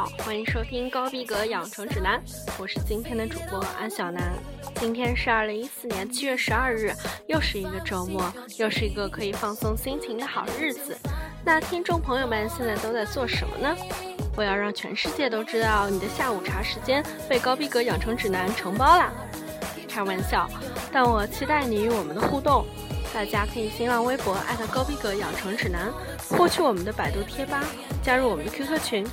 好，欢迎收听高逼格养成指南，我是今天的主播安小南。今天是二零一四年七月十二日，又是一个周末，又是一个可以放松心情的好日子。那听众朋友们现在都在做什么呢？我要让全世界都知道，你的下午茶时间被高逼格养成指南承包啦！开玩笑，但我期待你与我们的互动。大家可以新浪微博艾特高逼格养成指南，获取我们的百度贴吧，加入我们的 QQ 群。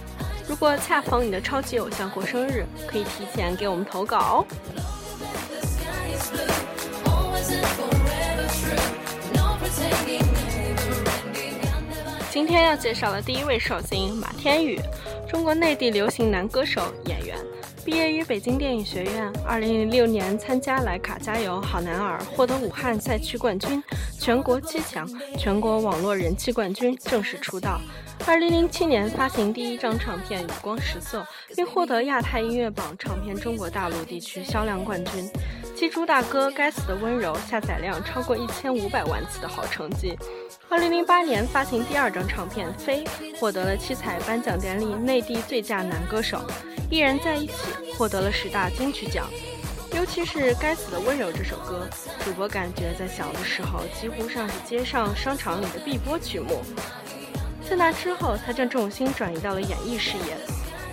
如果恰逢你的超级偶像过生日，可以提前给我们投稿哦。今天要介绍的第一位寿星马天宇，中国内地流行男歌手、演员。毕业于北京电影学院，二零零六年参加莱卡加油好男儿，获得武汉赛区冠军，全国七强，全国网络人气冠军，正式出道。二零零七年发行第一张唱片《雨光十色》，并获得亚太音乐榜唱片中国大陆地区销量冠军，其主打歌《该死的温柔》下载量超过一千五百万次的好成绩。二零零八年发行第二张唱片《飞》，获得了七彩颁奖典礼内地最佳男歌手。一人在一起获得了十大金曲奖，尤其是《该死的温柔》这首歌，主播感觉在小的时候几乎上是街上商场里的必播曲目。在那之后，他将重心转移到了演艺事业，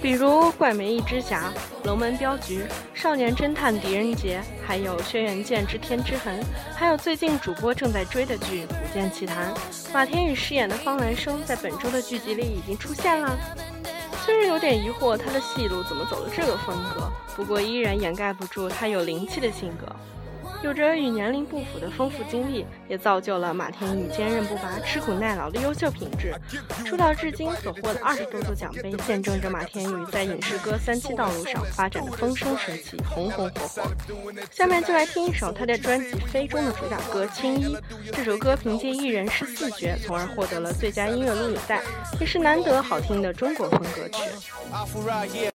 比如《怪美一只侠》《龙门镖局》《少年侦探狄仁杰》，还有《轩辕剑之天之痕》，还有最近主播正在追的剧《古剑奇谭》。马天宇饰演的方兰生在本周的剧集里已经出现了。虽然有点疑惑他的戏路怎么走的这个风格，不过依然掩盖不住他有灵气的性格。有着与年龄不符的丰富经历，也造就了马天宇坚韧不拔、吃苦耐劳的优秀品质。出道至今所获的二十多座奖杯，见证着马天宇在影视歌三栖道路上发展的风生水起、红红火火。下面就来听一首他的专辑《飞》中的主打歌《青衣》。这首歌凭借一人诗四绝，从而获得了最佳音乐录影带，也是难得好听的中国风歌曲。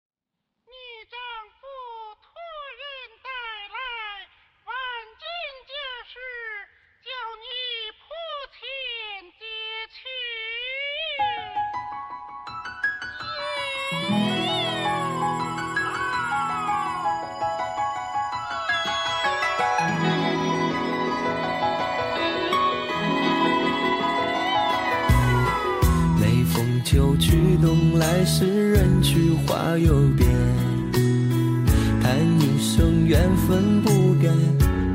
来时人去花又变，叹一声缘分不该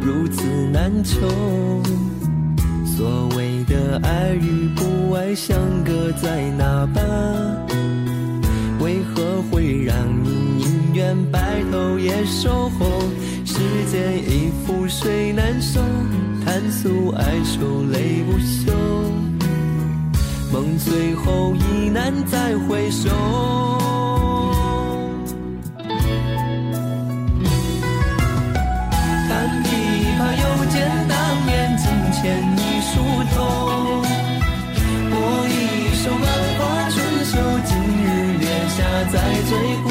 如此难求。所谓的爱与不爱相隔在哪般？为何会让你宁愿白头也守候？时间已覆水难收，叹诉哀愁泪不休。梦碎后已难再回首，弹琵琶又见当年镜前一梳头，我一首万花春秋，今日月下再醉孤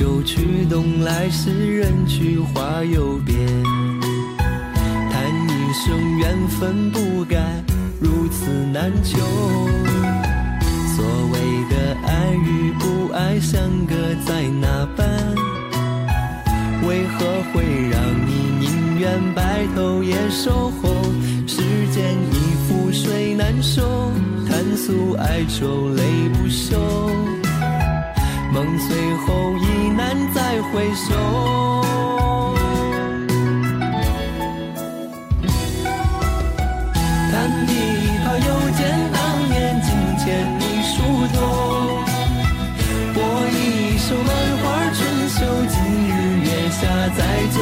秋去冬来时，人去花又变。叹一声缘分不该如此难求。所谓的爱与不爱相隔在哪般？为何会让你宁愿白头也守候？时间已覆水难收，叹诉哀愁泪不休。梦碎后一难再回首。弹琵琶又见当年镜前你梳头，拨一首《兰花春秋》，今日月下再醉。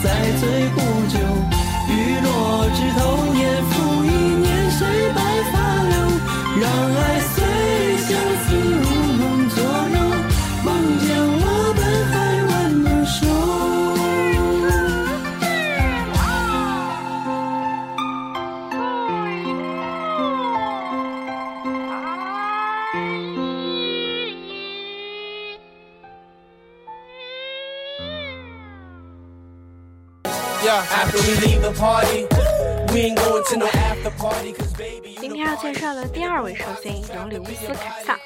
再醉不惧今天要介绍的第二位寿星尤里乌斯·凯撒。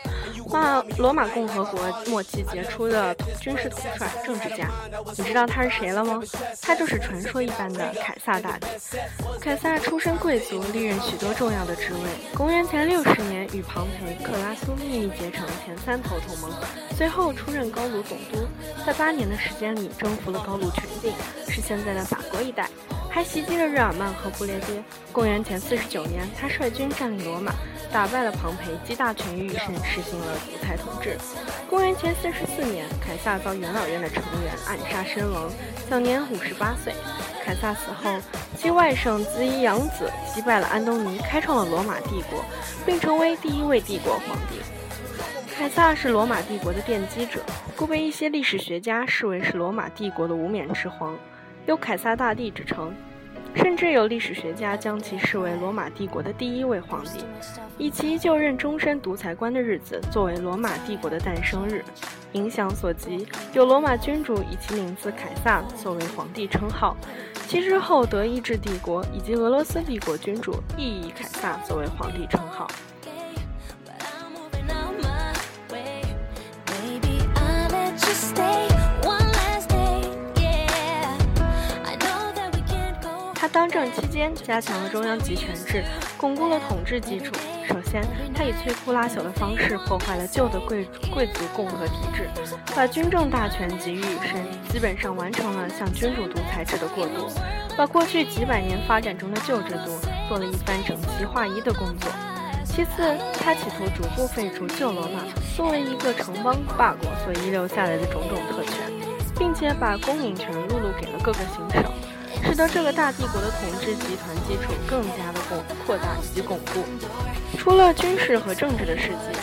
那罗马共和国末期杰出的军事统帅、政治家，你知道他是谁了吗？他就是传说一般的凯撒大帝。凯撒出身贵族，历任许多重要的职位。公元前六十年，与庞培、克拉苏秘密结成前三头同盟，随后出任高卢总督，在八年的时间里征服了高卢全境，是现在的法国一带。还袭击了日耳曼和不列颠。公元前四十九年，他率军占领罗马，打败了庞培，集大权于一身，实行了独裁统治。公元前四十四年，凯撒遭元老院的成员暗杀身亡，享年五十八岁。凯撒死后，其外甥子伊养子击败了安东尼，开创了罗马帝国，并成为第一位帝国皇帝。凯撒是罗马帝国的奠基者，故被一些历史学家视为是罗马帝国的无冕之皇，有凯撒大帝之称。甚至有历史学家将其视为罗马帝国的第一位皇帝，以其就任终身独裁官的日子作为罗马帝国的诞生日。影响所及，有罗马君主以其名字凯撒作为皇帝称号，其之后德意志帝国以及俄罗斯帝国君主亦以凯撒作为皇帝称号。当政期间，加强了中央集权制，巩固了统治基础。首先，他以摧枯拉朽的方式破坏了旧的贵贵族共和体制，把军政大权集于一身，基本上完成了向君主独裁制的过渡，把过去几百年发展中的旧制度做了一番整齐划一的工作。其次，他企图逐步废除旧罗马作为一个城邦霸国所遗留下来的种种特权，并且把公民权录入给了各个行省。使得这个大帝国的统治集团基础更加的巩扩大以及巩固。除了军事和政治的事迹，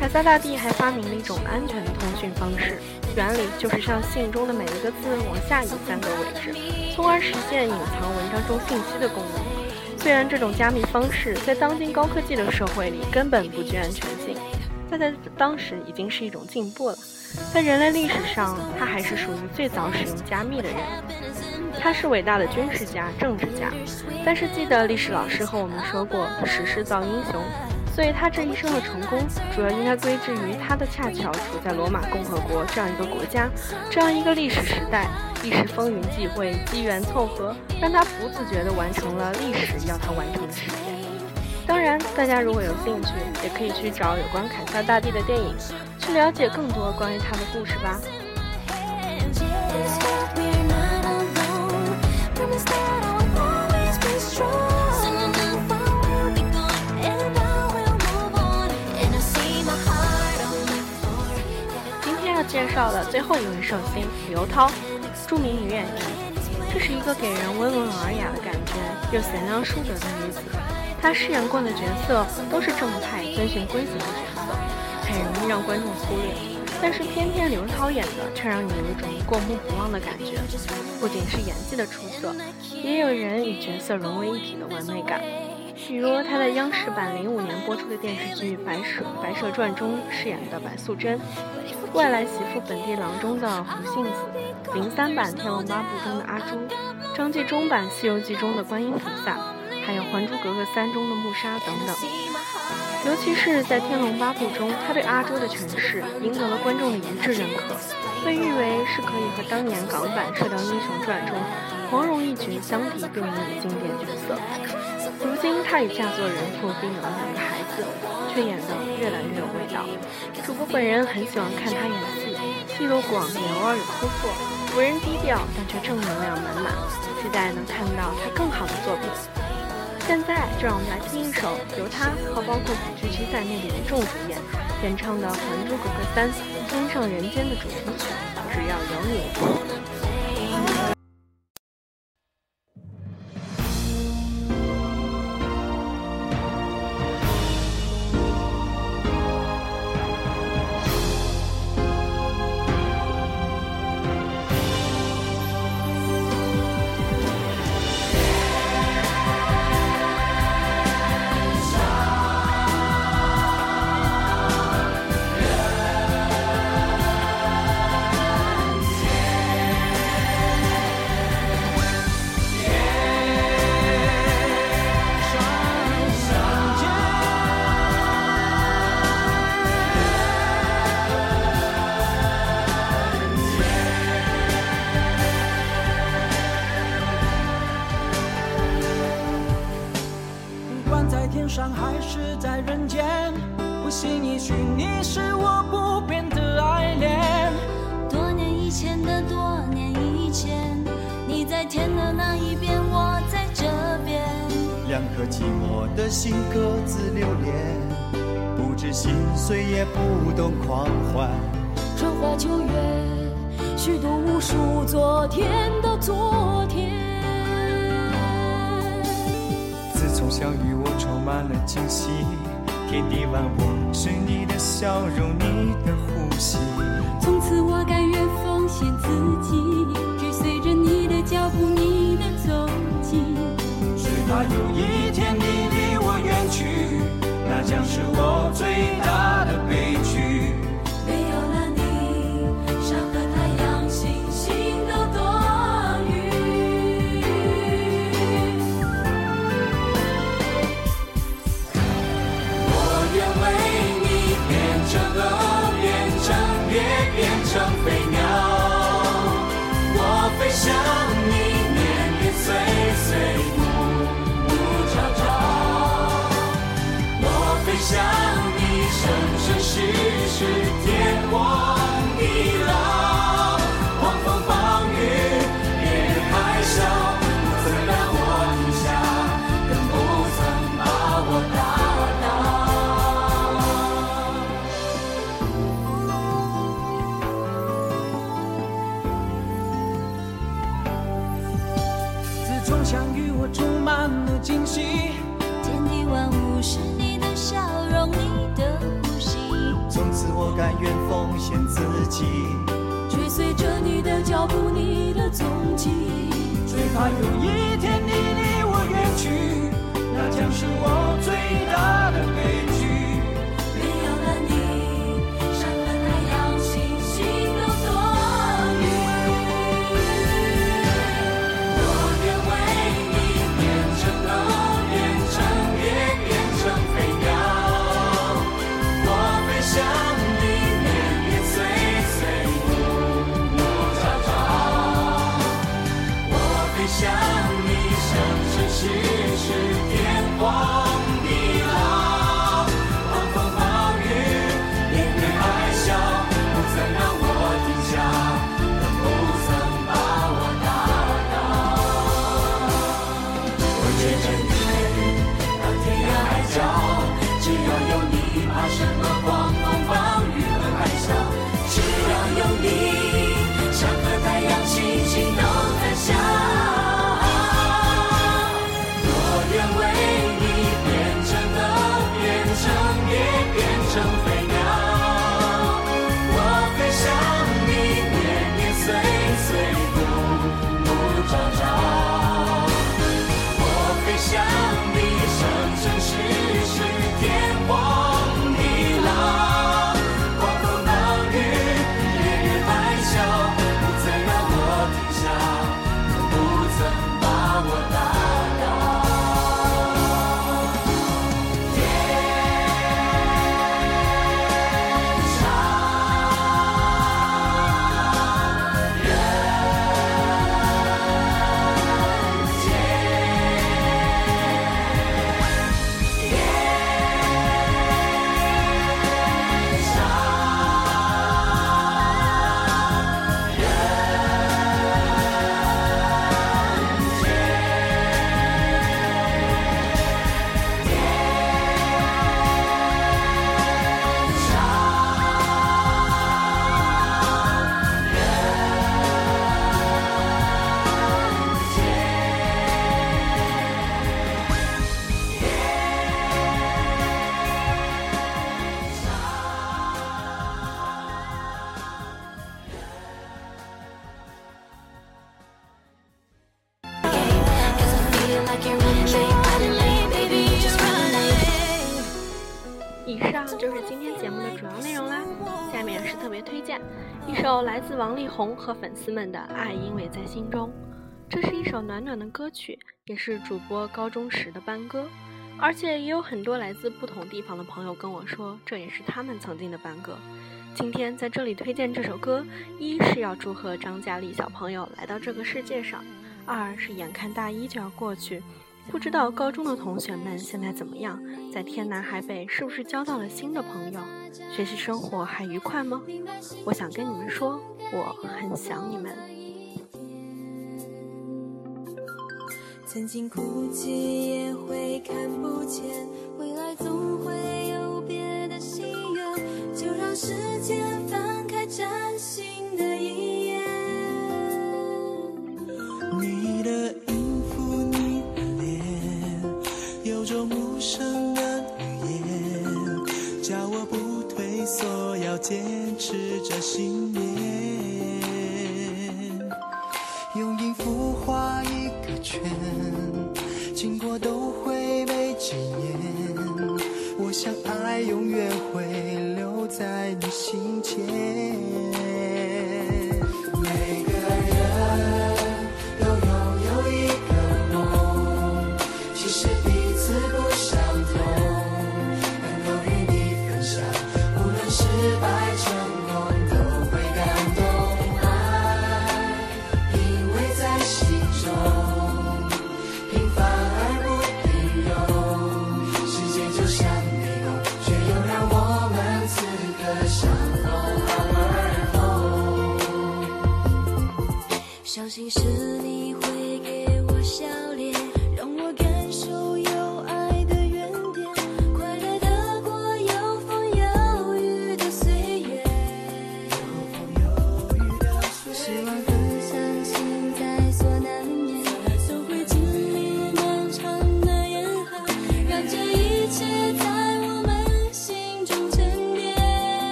凯撒大帝还发明了一种安全的通讯方式，原理就是让信中的每一个字往下移三个位置，从而实现隐藏文章中信息的功能。虽然这种加密方式在当今高科技的社会里根本不具安全性，但在当时已经是一种进步了。在人类历史上，他还是属于最早使用加密的人。他是伟大的军事家、政治家，但是记得历史老师和我们说过，时势造英雄，所以他这一生的成功，主要应该归之于他的恰巧处在罗马共和国这样一个国家，这样一个历史时代，一时风云际会，机缘凑合，让他不自觉地完成了历史要他完成的事件。当然，大家如果有兴趣，也可以去找有关凯撒大帝的电影，去了解更多关于他的故事吧。绍的最后一位寿星刘涛，著名女演员。这是一个给人温文尔雅的感觉又贤良淑德的女子。她饰演过的角色都是正派、遵循规则的角色，很容易让观众忽略。但是偏偏刘涛演的却让你有一种过目不忘的感觉，不仅是演技的出色，也有人与角色融为一体的完美感。比如她在央视版零五年播出的电视剧《白蛇白蛇传》中饰演的白素贞，《外来媳妇本地郎》中的胡杏子，零三版《天龙八部》中的阿朱，张纪中版《西游记》中的观音菩萨，还有《还珠格格三》中的木沙等等。尤其是在《天龙八部》中，他对阿朱的诠释赢得了观众的一致认可，被誉为是可以和当年港版《射雕英雄传》中黄蓉一角相提并论的经典角色。如今他与嫁作人妇，并有了两个孩子，却演得越来越有味道。主播本人很喜欢看他演戏，戏路广也偶尔有突破，为人低调但却正能量满满，期待能看到他更好的作品。现在就让我们来听一首由他和包括古巨基在内的一众主演演唱的《还珠格格三：天上人间》的主题曲《只要有你》。是在人间？不信你去，你是我不变的爱恋。多年以前的多年以前，你在天的那一边，我在这边。两颗寂寞的心各自留恋，不知心碎也不懂狂欢。春花秋月，虚度无数昨天的昨天。从相遇，我充满了惊喜，天地万物是你的笑容，你的呼吸。从此我甘愿奉献自己，追随着你的脚步，你的踪迹。只怕有一天你离我远去，那将是我最大只是，天荒地老。甘愿奉献自己，追随着你的脚步，你的踪迹。最怕有一天你离我远去，那将是我最大的悲想你，生生世世，就是今天节目的主要内容啦。下面是特别推荐，一首来自王力宏和粉丝们的《爱因为在心中》。这是一首暖暖的歌曲，也是主播高中时的班歌。而且也有很多来自不同地方的朋友跟我说，这也是他们曾经的班歌。今天在这里推荐这首歌，一是要祝贺张嘉丽小朋友来到这个世界上，二是眼看大一就要过去，不知道高中的同学们现在怎么样？在天南海北，是不是交到了新的朋友？学习生活还愉快吗？我想跟你们说，我很想你们。曾经哭泣也会看不见，未来总会有别的心愿，就让时间这信念。用音符画一个圈，经过都会被纪念。我想爱永远会留在你心间。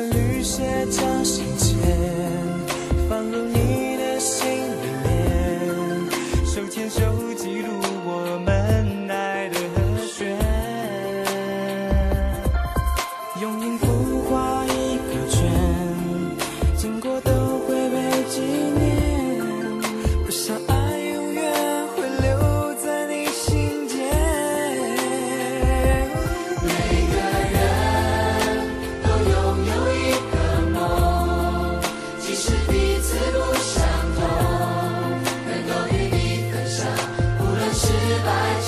绿鞋将信笺，放入你的心里面，手牵手记录不